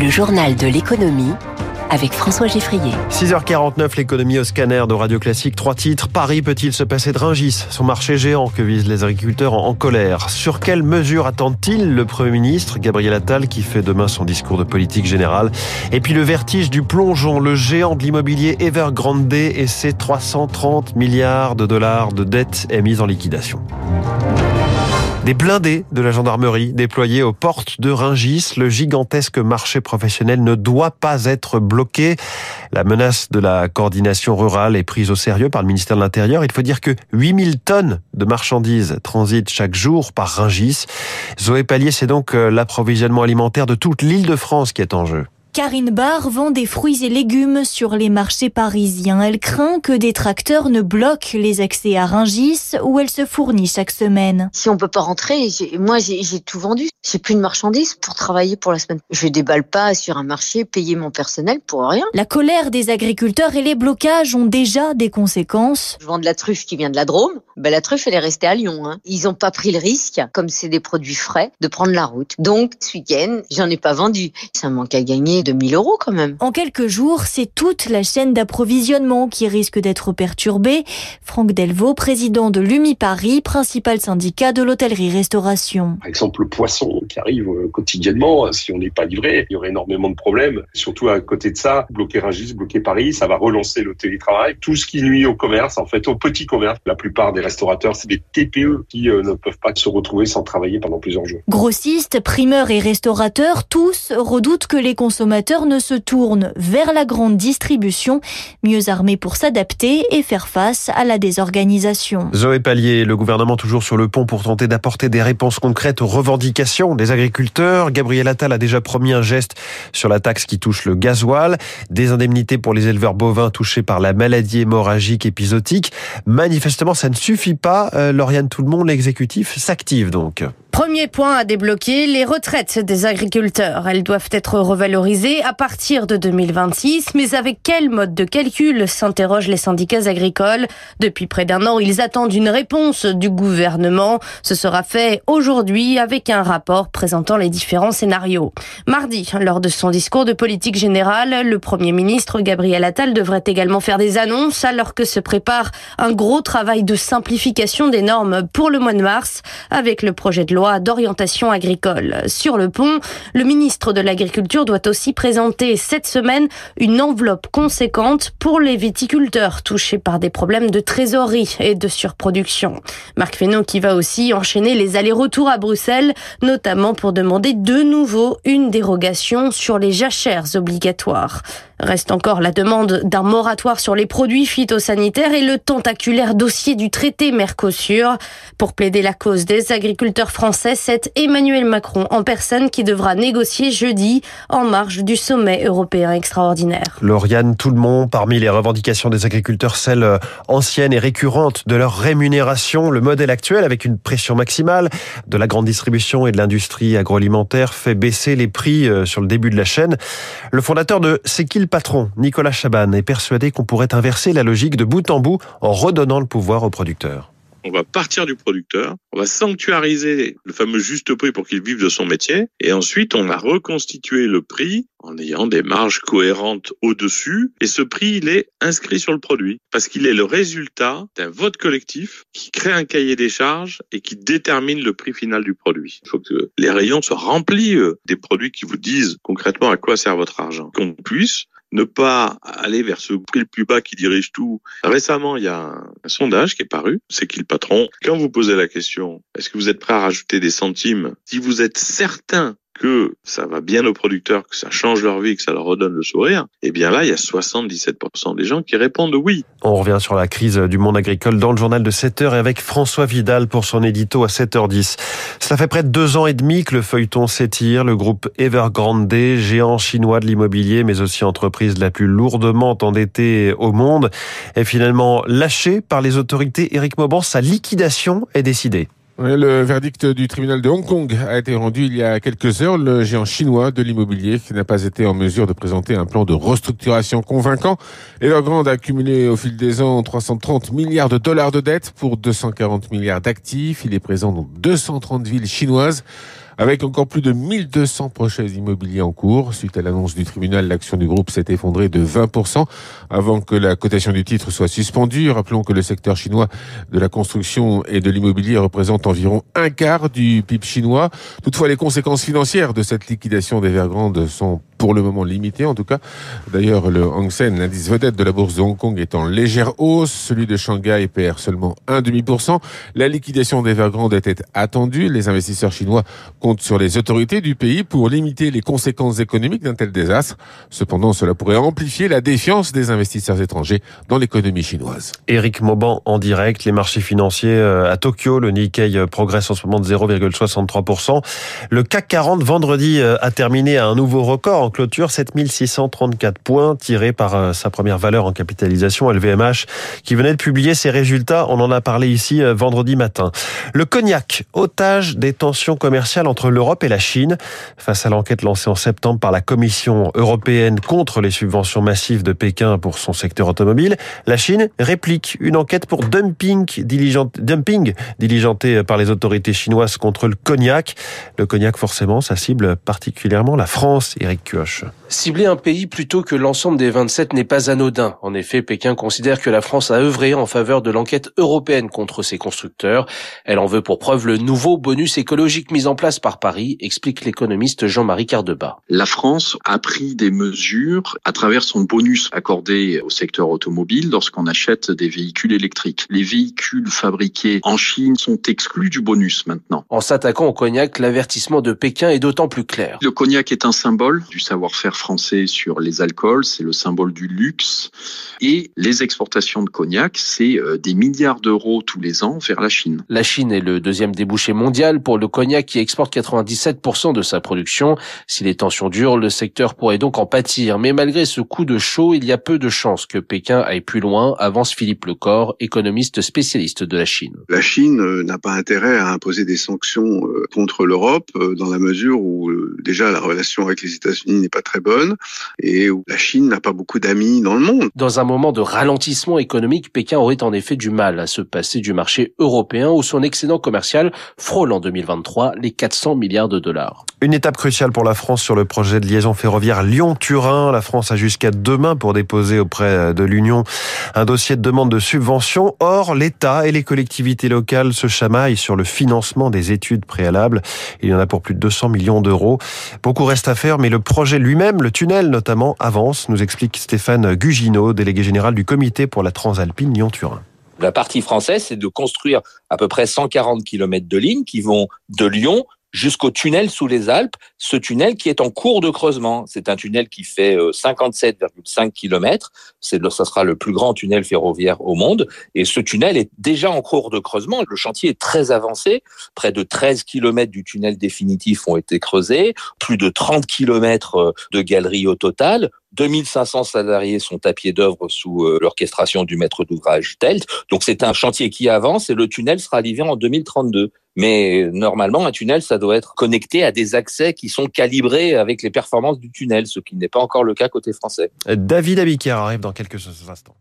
Le journal de l'économie avec François Geffrier. 6h49, l'économie au scanner de Radio Classique. Trois titres. Paris peut-il se passer de Ringis? Son marché géant que visent les agriculteurs en colère. Sur quelles mesures attend-il le Premier ministre? Gabriel Attal qui fait demain son discours de politique générale Et puis le vertige du plongeon, le géant de l'immobilier Evergrande et ses 330 milliards de dollars de dettes émises en liquidation. Des blindés de la gendarmerie déployés aux portes de Ringis. Le gigantesque marché professionnel ne doit pas être bloqué. La menace de la coordination rurale est prise au sérieux par le ministère de l'Intérieur. Il faut dire que 8000 tonnes de marchandises transitent chaque jour par Ringis. Zoé Pallier, c'est donc euh, l'approvisionnement alimentaire de toute l'île de France qui est en jeu. Karine Barr vend des fruits et légumes sur les marchés parisiens. Elle craint que des tracteurs ne bloquent les accès à Ringis où elle se fournit chaque semaine. Si on peut pas rentrer, moi j'ai tout vendu. J'ai plus de marchandises pour travailler pour la semaine. Je déballe pas sur un marché, payer mon personnel pour rien. La colère des agriculteurs et les blocages ont déjà des conséquences. Je vends de la truffe qui vient de la Drôme. Ben, la truffe, elle est restée à Lyon. Hein. Ils ont pas pris le risque, comme c'est des produits frais, de prendre la route. Donc, ce week-end, j'en ai pas vendu. Ça manque à gagner 2000 euros quand même. En quelques jours, c'est toute la chaîne d'approvisionnement qui risque d'être perturbée. Franck Delvaux, président de l'UMI Paris, principal syndicat de l'hôtellerie-restauration. Par exemple, le poisson qui arrive euh, quotidiennement, si on n'est pas livré, il y aurait énormément de problèmes. Surtout à côté de ça, bloquer Rungis, bloquer Paris, ça va relancer le télétravail. Tout ce qui nuit au commerce, en fait, au petit commerce. La plupart des restaurateurs, c'est des TPE qui euh, ne peuvent pas se retrouver sans travailler pendant plusieurs jours. Grossistes, primeurs et restaurateurs, tous redoutent que les consommateurs ne se tournent vers la grande distribution, mieux armés pour s'adapter et faire face à la désorganisation. Zoé Pallier, le gouvernement toujours sur le pont pour tenter d'apporter des réponses concrètes aux revendications des agriculteurs. Gabriel Attal a déjà promis un geste sur la taxe qui touche le gasoil, des indemnités pour les éleveurs bovins touchés par la maladie hémorragique épisodique. Manifestement, ça ne suffit pas. Euh, Lauriane Tout le monde, l'exécutif s'active donc. Premier point à débloquer, les retraites des agriculteurs. Elles doivent être revalorisées à partir de 2026, mais avec quel mode de calcul s'interrogent les syndicats agricoles. Depuis près d'un an, ils attendent une réponse du gouvernement. Ce sera fait aujourd'hui avec un rapport présentant les différents scénarios. Mardi, lors de son discours de politique générale, le Premier ministre Gabriel Attal devrait également faire des annonces alors que se prépare un gros travail de simplification des normes pour le mois de mars avec le projet de loi d'orientation agricole. Sur le pont, le ministre de l'Agriculture doit aussi présenter cette semaine une enveloppe conséquente pour les viticulteurs touchés par des problèmes de trésorerie et de surproduction. Marc Fesneau qui va aussi enchaîner les allers-retours à Bruxelles, notamment pour demander de nouveau une dérogation sur les jachères obligatoires. Reste encore la demande d'un moratoire sur les produits phytosanitaires et le tentaculaire dossier du traité Mercosur. Pour plaider la cause des agriculteurs français, c'est Emmanuel Macron en personne qui devra négocier jeudi en marge du sommet européen extraordinaire. Lauriane monde, parmi les revendications des agriculteurs, celles anciennes et récurrentes de leur rémunération, le modèle actuel avec une pression maximale de la grande distribution et de l'industrie agroalimentaire fait baisser les prix euh, sur le début de la chaîne. Le fondateur de C'est qui patron, Nicolas Chaban, est persuadé qu'on pourrait inverser la logique de bout en bout en redonnant le pouvoir aux producteurs. On va partir du producteur, on va sanctuariser le fameux juste prix pour qu'il vive de son métier, et ensuite on va reconstituer le prix en ayant des marges cohérentes au-dessus, et ce prix, il est inscrit sur le produit, parce qu'il est le résultat d'un vote collectif qui crée un cahier des charges et qui détermine le prix final du produit. Il faut que les rayons soient remplis euh, des produits qui vous disent concrètement à quoi sert votre argent, qu'on puisse ne pas aller vers ce prix le plus bas qui dirige tout. Récemment, il y a un, sondage qui est paru, c'est qui le patron? Quand vous posez la question, est-ce que vous êtes prêt à rajouter des centimes? Si vous êtes certain que ça va bien aux producteurs, que ça change leur vie, que ça leur redonne le sourire, eh bien là, il y a 77% des gens qui répondent oui. On revient sur la crise du monde agricole dans le journal de 7 heures et avec François Vidal pour son édito à 7h10. Cela fait près de deux ans et demi que le feuilleton s'étire. Le groupe Evergrande, géant chinois de l'immobilier, mais aussi entreprise la plus lourdement endettée au monde, est finalement lâché par les autorités. Éric Mauban, sa liquidation est décidée. Le verdict du tribunal de Hong Kong a été rendu il y a quelques heures. Le géant chinois de l'immobilier qui n'a pas été en mesure de présenter un plan de restructuration convaincant. Evergrande a accumulé au fil des ans 330 milliards de dollars de dettes pour 240 milliards d'actifs. Il est présent dans 230 villes chinoises. Avec encore plus de 1200 projets immobiliers en cours. Suite à l'annonce du tribunal, l'action du groupe s'est effondrée de 20% avant que la cotation du titre soit suspendue. Rappelons que le secteur chinois de la construction et de l'immobilier représente environ un quart du PIB chinois. Toutefois, les conséquences financières de cette liquidation d'Evergrande sont pour le moment limité en tout cas. D'ailleurs, le Hang Seng, l'indice vedette de la bourse de Hong Kong, est en légère hausse. Celui de Shanghai perd seulement 1,5%. La liquidation d'Evergrande était attendue. Les investisseurs chinois comptent sur les autorités du pays pour limiter les conséquences économiques d'un tel désastre. Cependant, cela pourrait amplifier la défiance des investisseurs étrangers dans l'économie chinoise. Éric Mauban en direct, les marchés financiers euh, à Tokyo, le Nikkei euh, progresse en ce moment de 0,63%. Le CAC 40 vendredi euh, a terminé à un nouveau record clôture, 7634 points tirés par euh, sa première valeur en capitalisation, LVMH, qui venait de publier ses résultats. On en a parlé ici euh, vendredi matin. Le cognac, otage des tensions commerciales entre l'Europe et la Chine. Face à l'enquête lancée en septembre par la Commission européenne contre les subventions massives de Pékin pour son secteur automobile, la Chine réplique une enquête pour dumping, dumping diligentée par les autorités chinoises contre le cognac. Le cognac, forcément, ça cible particulièrement la France, Eric Cibler un pays plutôt que l'ensemble des 27 n'est pas anodin. En effet, Pékin considère que la France a œuvré en faveur de l'enquête européenne contre ses constructeurs. Elle en veut pour preuve le nouveau bonus écologique mis en place par Paris, explique l'économiste Jean-Marie Cardeba. La France a pris des mesures à travers son bonus accordé au secteur automobile lorsqu'on achète des véhicules électriques. Les véhicules fabriqués en Chine sont exclus du bonus maintenant. En s'attaquant au cognac, l'avertissement de Pékin est d'autant plus clair. Le cognac est un symbole du savoir-faire français sur les alcools, c'est le symbole du luxe. Et les exportations de cognac, c'est euh, des milliards d'euros tous les ans vers la Chine. La Chine est le deuxième débouché mondial pour le cognac qui exporte 97% de sa production. Si les tensions durent, le secteur pourrait donc en pâtir. Mais malgré ce coup de chaud, il y a peu de chances que Pékin aille plus loin, avance Philippe Lecor, économiste spécialiste de la Chine. La Chine euh, n'a pas intérêt à imposer des sanctions euh, contre l'Europe dans la mesure où déjà la relation avec les États-Unis n'est pas très bonne et où la Chine n'a pas beaucoup d'amis dans le monde. Dans un moment de ralentissement économique, Pékin aurait en effet du mal à se passer du marché européen où son excédent commercial frôle en 2023 les 400 milliards de dollars. Une étape cruciale pour la France sur le projet de liaison ferroviaire Lyon-Turin. La France a jusqu'à demain pour déposer auprès de l'Union un dossier de demande de subvention. Or, l'État et les collectivités locales se chamaillent sur le financement des études préalables. Il y en a pour plus de 200 millions d'euros. Beaucoup reste à faire, mais le projet lui-même, le tunnel notamment, avance, nous explique Stéphane Gugino, délégué général du comité pour la Transalpine Lyon-Turin. La partie française, c'est de construire à peu près 140 km de lignes qui vont de Lyon jusqu'au tunnel sous les Alpes, ce tunnel qui est en cours de creusement. C'est un tunnel qui fait 57,5 km. C'est, ça sera le plus grand tunnel ferroviaire au monde. Et ce tunnel est déjà en cours de creusement. Le chantier est très avancé. Près de 13 km du tunnel définitif ont été creusés. Plus de 30 km de galeries au total. 2500 salariés sont à pied d'œuvre sous euh, l'orchestration du maître d'ouvrage Telt. Donc c'est un chantier qui avance et le tunnel sera livré en 2032. Mais normalement, un tunnel, ça doit être connecté à des accès qui sont calibrés avec les performances du tunnel, ce qui n'est pas encore le cas côté français. David Abicard arrive dans quelques instants.